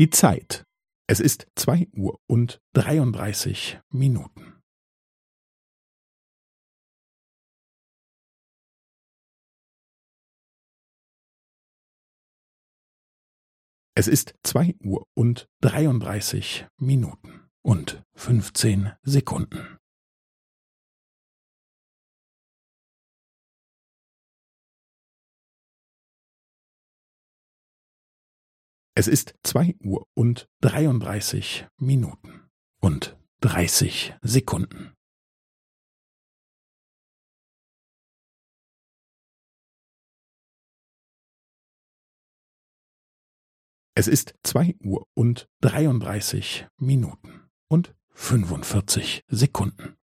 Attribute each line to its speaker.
Speaker 1: Die Zeit. Es ist zwei Uhr und dreiunddreißig Minuten. Es ist zwei Uhr und dreiunddreißig Minuten und fünfzehn Sekunden. Es ist zwei Uhr und dreiunddreißig Minuten und dreißig Sekunden. Es ist zwei Uhr und dreiunddreißig Minuten und fünfundvierzig Sekunden.